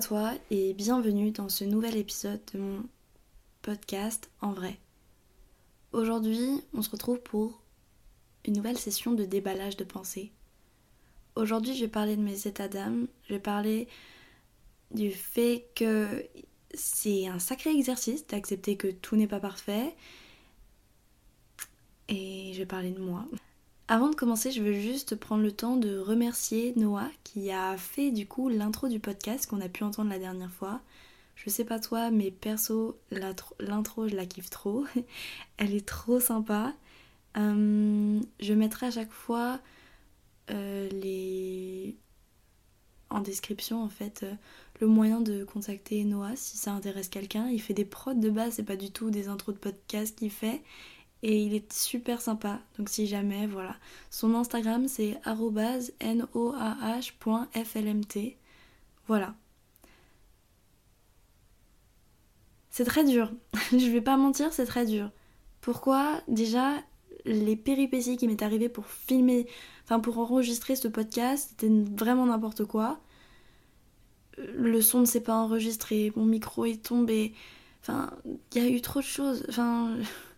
toi et bienvenue dans ce nouvel épisode de mon podcast en vrai. Aujourd'hui, on se retrouve pour une nouvelle session de déballage de pensée. Aujourd'hui, je vais parler de mes états d'âme, je vais parler du fait que c'est un sacré exercice d'accepter que tout n'est pas parfait et je vais parler de moi. Avant de commencer, je veux juste prendre le temps de remercier Noah qui a fait du coup l'intro du podcast qu'on a pu entendre la dernière fois. Je sais pas toi, mais perso, l'intro je la kiffe trop. Elle est trop sympa. Euh, je mettrai à chaque fois euh, les... en description en fait euh, le moyen de contacter Noah si ça intéresse quelqu'un. Il fait des prods de base, c'est pas du tout des intros de podcast qu'il fait et il est super sympa. Donc si jamais, voilà. Son Instagram c'est noah.flmt. Voilà. C'est très dur. Je vais pas mentir, c'est très dur. Pourquoi Déjà, les péripéties qui m'est arrivé pour filmer, enfin pour enregistrer ce podcast, c'était vraiment n'importe quoi. Le son ne s'est pas enregistré, mon micro est tombé. Enfin, il y a eu trop de choses. Enfin,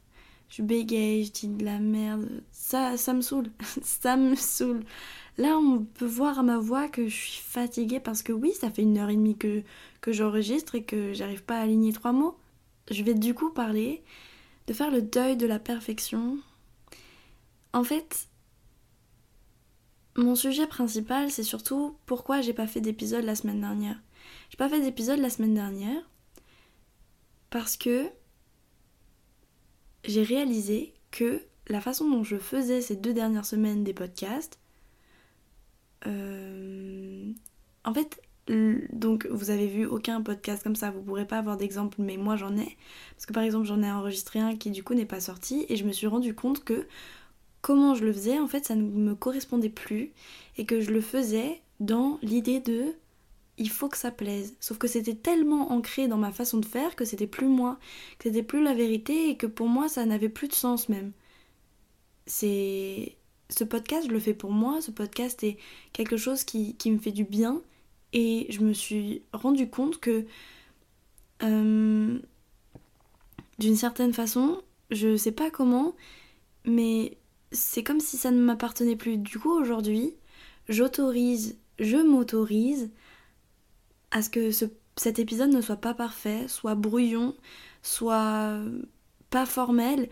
je bégaye, je dis de la merde. Ça, ça me saoule. ça me saoule. Là, on peut voir à ma voix que je suis fatiguée parce que oui, ça fait une heure et demie que, que j'enregistre et que j'arrive pas à aligner trois mots. Je vais du coup parler de faire le deuil de la perfection. En fait, mon sujet principal, c'est surtout pourquoi j'ai pas fait d'épisode la semaine dernière. J'ai pas fait d'épisode la semaine dernière parce que j'ai réalisé que la façon dont je faisais ces deux dernières semaines des podcasts, euh, en fait, donc vous avez vu aucun podcast comme ça, vous pourrez pas avoir d'exemple, mais moi j'en ai. Parce que par exemple j'en ai enregistré un qui du coup n'est pas sorti et je me suis rendu compte que comment je le faisais, en fait ça ne me correspondait plus et que je le faisais dans l'idée de il faut que ça plaise. Sauf que c'était tellement ancré dans ma façon de faire que c'était plus moi, que c'était plus la vérité et que pour moi ça n'avait plus de sens même. C'est. Ce podcast, je le fais pour moi, ce podcast est quelque chose qui, me fait du bien et je me suis rendu compte que. Euh, d'une certaine façon, je sais pas comment, mais c'est comme si ça ne m'appartenait plus. Du coup, aujourd'hui, j'autorise, je m'autorise à ce que cet épisode ne soit pas parfait, soit brouillon, soit pas formel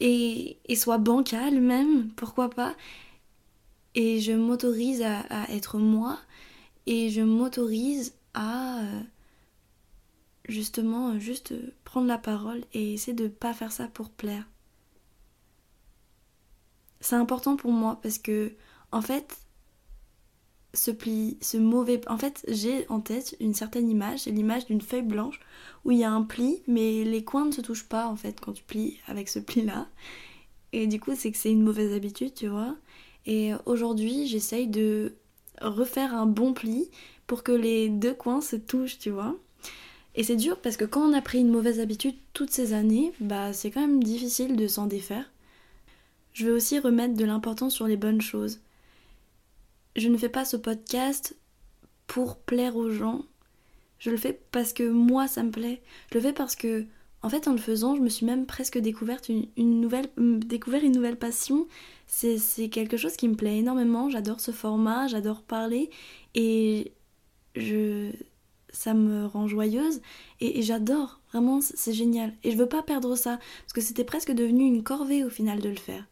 et, soit bancal même, pourquoi pas. Et je m'autorise à, être moi et je m'autorise à justement juste prendre la parole et essayer de pas faire ça pour plaire. C'est important pour moi parce que en fait ce pli, ce mauvais... En fait, j'ai en tête une certaine image, l'image d'une feuille blanche où il y a un pli, mais les coins ne se touchent pas en fait quand tu plies avec ce pli-là. Et du coup, c'est que c'est une mauvaise habitude, tu vois. Et aujourd'hui, j'essaye de refaire un bon pli pour que les deux coins se touchent, tu vois. Et c'est dur parce que quand on a pris une mauvaise habitude toutes ces années, bah c'est quand même difficile de s'en défaire. Je vais aussi remettre de l'importance sur les bonnes choses je ne fais pas ce podcast pour plaire aux gens. Je le fais parce que moi ça me plaît. Je le fais parce que en fait en le faisant je me suis même presque découverte une, nouvelle découvert une nouvelle passion. C'est quelque chose qui me plaît énormément. J'adore ce format, j'adore parler et je ça me rend joyeuse et, et j'adore vraiment c'est génial et je veux pas perdre ça parce que c'était presque devenu une corvée au final de le faire.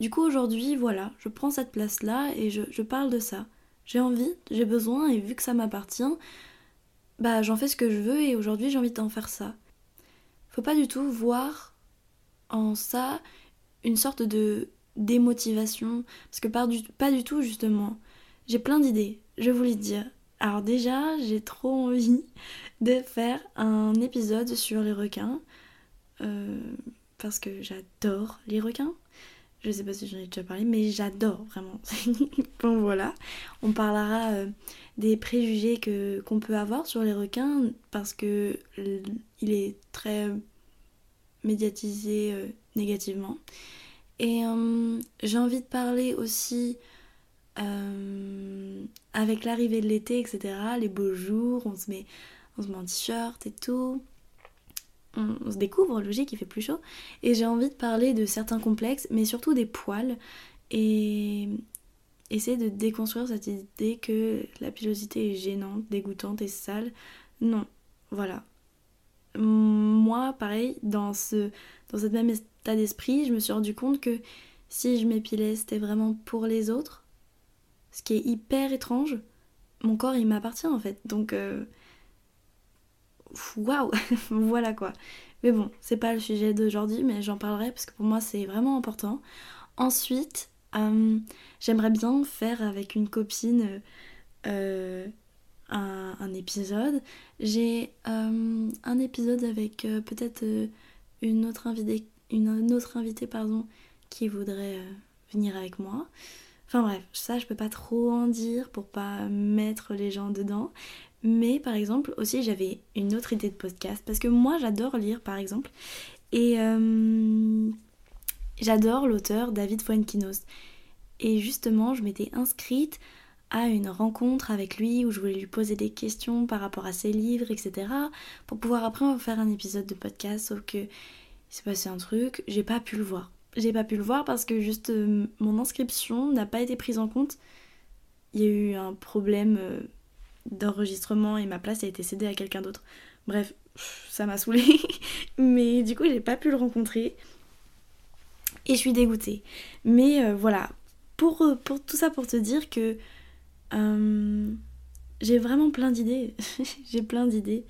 Du coup aujourd'hui, voilà, je prends cette place-là et je, parle de ça. J'ai envie, j'ai besoin et vu que ça m'appartient, bah j'en fais ce que je veux et aujourd'hui j'ai envie d'en faire ça. Faut pas du tout voir en ça une sorte de démotivation, parce que pas du, pas du tout justement. J'ai plein d'idées, je voulais dire. Alors déjà, j'ai trop envie de faire un épisode sur les requins, euh, parce que j'adore les requins. Je sais pas si j'en ai déjà parlé, mais j'adore vraiment. bon voilà, on parlera euh, des préjugés que qu'on peut avoir sur les requins parce que il est très médiatisé euh, négativement. Et euh, j'ai envie de parler aussi avec l'arrivée de l'été, etc., les beaux jours, on se met, on se met en t-shirt et tout. On, se découvre, logique, il fait plus chaud. Et j'ai envie de parler de certains complexes, mais surtout des poils. Et essayer de déconstruire cette idée que la pilosité est gênante, dégoûtante et sale. Non, voilà. Moi, pareil, dans, ce, dans cet même état d'esprit, je me suis rendu compte que si je m'épilais, c'était vraiment pour les autres ce qui est hyper étrange. Mon corps, il m'appartient en fait. Donc, euh, waouh, voilà quoi. Mais bon, c'est pas le sujet d'aujourd'hui, mais j'en parlerai parce que pour moi, c'est vraiment important. Ensuite, euh, j'aimerais bien faire avec une copine euh, un, épisode. J'ai un épisode avec peut-être une autre invitée, une autre invitée pardon, qui voudrait venir avec moi. Enfin bref, ça je peux pas trop en dire pour pas mettre les gens dedans. Mais par exemple aussi j'avais une autre idée de podcast parce que moi j'adore lire par exemple et euh, j'adore l'auteur David Fuenquinos. Et justement je m'étais inscrite à une rencontre avec lui où je voulais lui poser des questions par rapport à ses livres, etc. Pour pouvoir après faire un épisode de podcast, sauf que il s'est passé un truc, j'ai pas pu le voir j'ai pas pu le voir parce que juste euh, mon inscription n'a pas été prise en compte. Il y a eu un problème euh, d'enregistrement et ma place a été cédée à quelqu'un d'autre. Bref, ça m'a saoulée. Mais du coup, j'ai pas pu le rencontrer. Et je suis dégoûtée. Mais euh, voilà, pour, pour, tout ça pour te dire que j'ai vraiment plein d'idées. j'ai plein d'idées.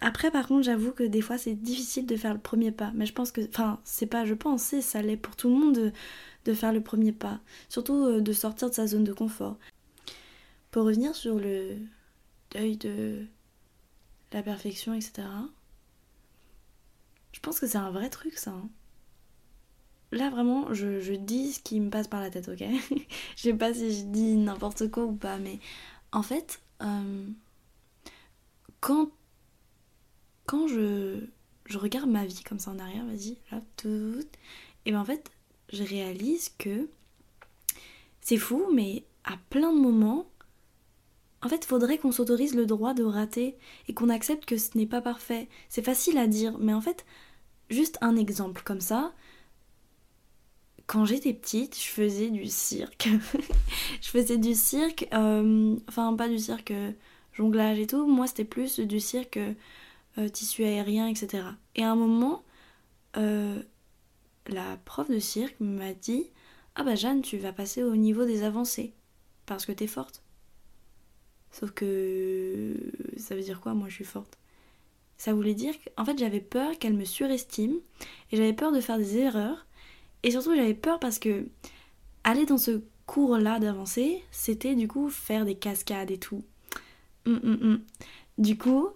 Après, par contre, j'avoue que des fois, c'est difficile de faire le premier pas. Mais je pense que. Enfin, c'est pas je pense, c'est ça l'est pour tout le monde de, faire le premier pas. Surtout euh, de sortir de sa zone de confort. Revenir sur le deuil de la perfection, etc. Je pense que c'est un vrai truc, ça. Hein. Là, vraiment, je, dis ce qui me passe par la tête, ok? Je sais pas si je dis n'importe quoi ou pas, mais en fait, euh, quand quand je, je regarde ma vie comme ça en arrière, vas-y, là, tout, et ben en fait, je réalise que c'est fou, mais à plein de moments, en fait, faudrait qu'on s'autorise le droit de rater et qu'on accepte que ce n'est pas parfait. C'est facile à dire, mais en fait, juste un exemple comme ça. Quand j'étais petite, je faisais du cirque. je faisais du cirque, euh, enfin pas du cirque euh, jonglage et tout. Moi, c'était plus du cirque euh, tissu aérien, etc. Et à un moment, la prof de cirque m'a dit Ah bah Jeanne, tu vas passer au niveau des avancées parce que t'es forte. Sauf que ça veut dire quoi Moi je suis forte? Ça voulait dire qu'en fait j'avais peur qu'elle me surestime et j'avais peur de faire des erreurs et surtout j'avais peur parce que aller dans ce cours là d'avancée c'était du coup faire des cascades et tout. Hum, hum, hum. Du coup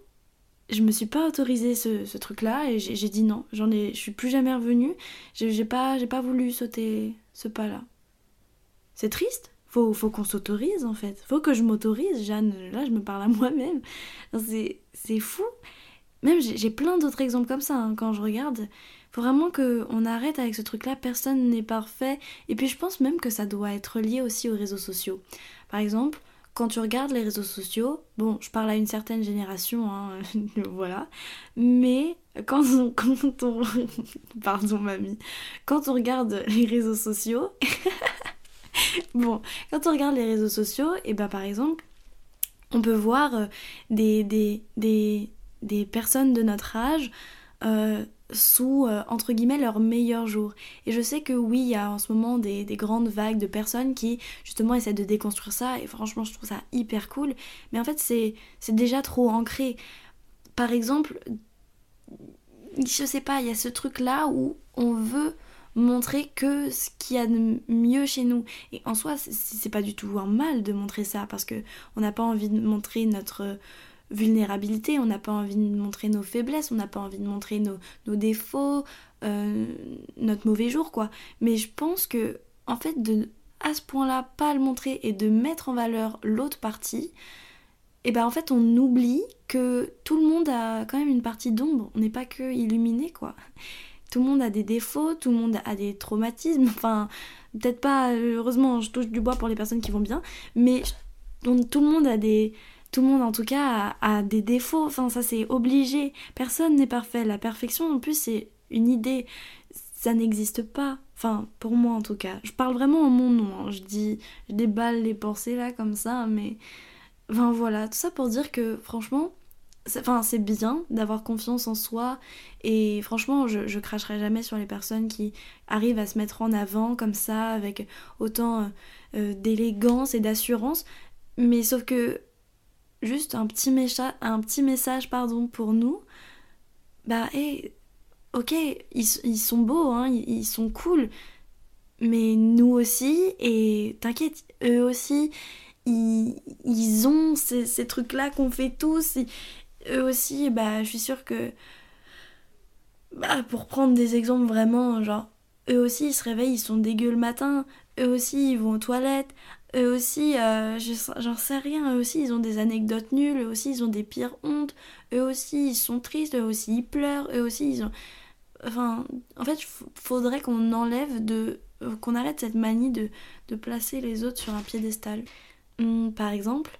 je me suis pas autorisé ce, truc-là et j'ai dit non. J'en ai, je suis plus jamais revenue. J'ai pas, j'ai pas voulu sauter ce pas-là. C'est triste? Faut, qu'on s'autorise en fait. Faut que je m'autorise, Jeanne. Là, je me parle à moi-même. C'est fou. Même j'ai plein d'autres exemples comme ça hein, quand je regarde. Faut vraiment qu'on arrête avec ce truc-là. Personne n'est parfait. Et puis je pense même que ça doit être lié aussi aux réseaux sociaux. Par exemple, quand tu regardes les réseaux sociaux, bon, je parle à une certaine génération, hein, voilà, mais quand on, quand on, pardon mamie, quand on regarde les réseaux sociaux, bon, quand on regarde les réseaux sociaux, et ben par exemple, on peut voir euh, des, des, des, des personnes de notre âge euh, sous, euh, entre guillemets, leur meilleur jour. Et je sais que oui, il y a en ce moment des, grandes vagues de personnes qui, justement, essaient de déconstruire ça, et franchement, je trouve ça hyper cool. Mais en fait, c'est déjà trop ancré. Par exemple, je sais pas, il y a ce truc-là où on veut montrer que ce qu'il y a de mieux chez nous. Et en soi, c'est pas du tout un mal de montrer ça, parce que on n'a pas envie de montrer notre vulnérabilité, on n'a pas envie de montrer nos faiblesses, on n'a pas envie de montrer nos, défauts, euh, notre mauvais jour, quoi. Mais je pense que, en fait, de à ce point-là, pas le montrer et de mettre en valeur l'autre partie, et ben en fait, on oublie que tout le monde a quand même une partie d'ombre, on n'est pas que illuminé, quoi. Tout le monde a des défauts, tout le monde a des traumatismes, enfin, Peut-être pas, heureusement, je touche du bois pour les personnes qui vont bien, mais tout le monde a des. Tout le monde en tout cas a, des défauts, enfin ça c'est obligé. Personne n'est parfait. La perfection en plus c'est une idée, ça n'existe pas. Enfin pour moi en tout cas. Je parle vraiment en mon nom. Hein. Je dis, je déballe les pensées là comme ça, mais enfin voilà, tout ça pour dire que franchement, Enfin, c'est bien d'avoir confiance en soi et franchement, je, cracherai jamais sur les personnes qui arrivent à se mettre en avant comme ça avec autant euh, euh, d'élégance et d'assurance. Mais sauf que juste un petit, un petit message pardon, pour nous, bah hé, ok, ils, sont beaux, hein, ils, sont cool, mais nous aussi, et t'inquiète, eux aussi, ils, ils ont ces, ces trucs-là qu'on fait tous eux aussi, bah, je suis sûre que. Bah, pour prendre des exemples vraiment, genre, eux aussi, ils se réveillent, ils sont dégueux le matin, eux aussi, ils vont aux toilettes, eux aussi, euh, j'en sais rien, eux aussi, ils ont des anecdotes nulles, eux aussi, ils ont des pires hontes, eux aussi, ils sont tristes, eux aussi, ils pleurent, eux aussi, ils ont. Enfin, en fait, faudrait qu'on enlève de. qu'on arrête cette manie de, placer les autres sur un piédestal. Hum, par exemple,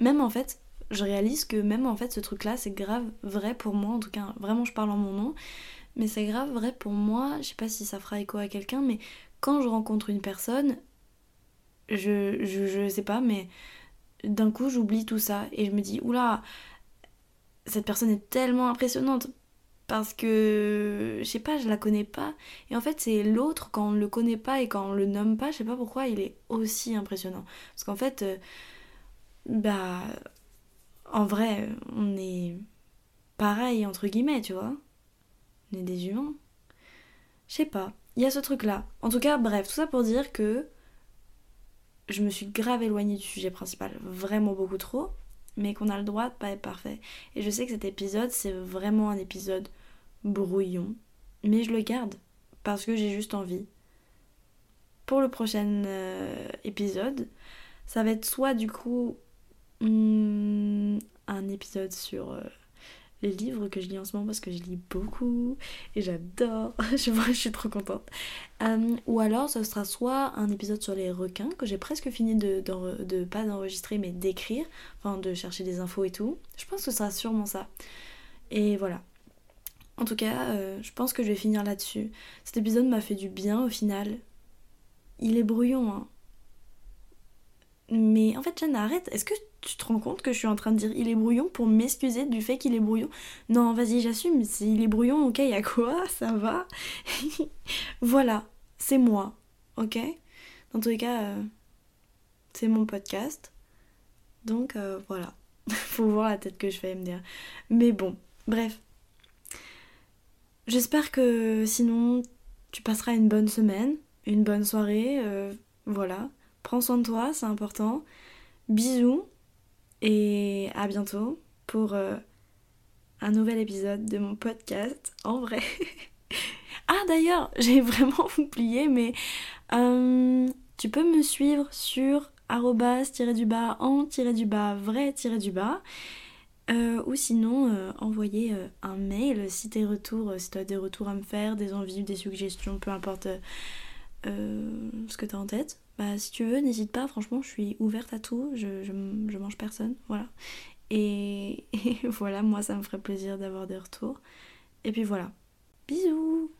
même en fait, je réalise que même en fait ce truc là c'est grave vrai pour moi, en tout cas vraiment je parle en mon nom, mais c'est grave vrai pour moi, je sais pas si ça fera écho à quelqu'un, mais quand je rencontre une personne, je, je, sais pas, mais d'un coup j'oublie tout ça et je me dis oula, cette personne est tellement impressionnante parce que je sais pas, je la connais pas. Et en fait, c'est l'autre quand on le connaît pas et quand on le nomme pas, je sais pas pourquoi il est aussi impressionnant. Parce qu'en fait, euh, bah en vrai, on est pareil, entre guillemets, tu vois. On est des humains. Je sais pas. Il y a ce truc-là. En tout cas, bref, tout ça pour dire que je me suis grave éloignée du sujet principal, vraiment beaucoup trop, mais qu'on a le droit de pas être parfait. Et je sais que cet épisode, c'est vraiment un épisode brouillon, mais je le garde parce que j'ai juste envie. Pour le prochain euh, épisode, ça va être soit du coup Hmm, un épisode sur euh, les livres que je lis en ce moment parce que je lis beaucoup et j'adore. je, suis trop contente. Euh, ou alors ce sera soit un épisode sur les requins que j'ai presque fini de, de, pas d'enregistrer mais d'écrire, enfin de chercher des infos et tout. Je pense que ce sera sûrement ça. Et voilà. En tout cas, euh, je pense que je vais finir là-dessus. Cet épisode m'a fait du bien au final. Il est brouillon, hein. Mais en fait, Jeanne, arrête. Est-ce que tu te rends compte que je suis en train de dire il est brouillon pour m'excuser du fait qu'il est brouillon? Non, vas-y, j'assume. S'il est brouillon, ok, y a quoi? Ça va? voilà, c'est moi. Ok? Dans tous les cas, euh, c'est mon podcast. Donc euh, voilà. Faut voir la tête que je fais me dire. Mais bon, bref. J'espère que sinon tu passeras une bonne semaine, une bonne soirée. Euh, voilà. Prends soin de toi, c'est important. Bisous et à bientôt pour euh, un nouvel épisode de mon podcast en vrai. ah d'ailleurs, j'ai vraiment oublié, mais euh, tu peux me suivre sur arrobas-du-bas en-du-bas vrai-du-bas. Euh, ou sinon envoyer un mail si t'es retours, si t'as des retours à me faire, des envies, des suggestions, peu importe ce que t'as en tête bah si tu veux, n'hésite pas, franchement, je suis ouverte à tout, je, mange personne, voilà. Et voilà, moi ça me ferait plaisir d'avoir des retours. Et puis voilà. Bisous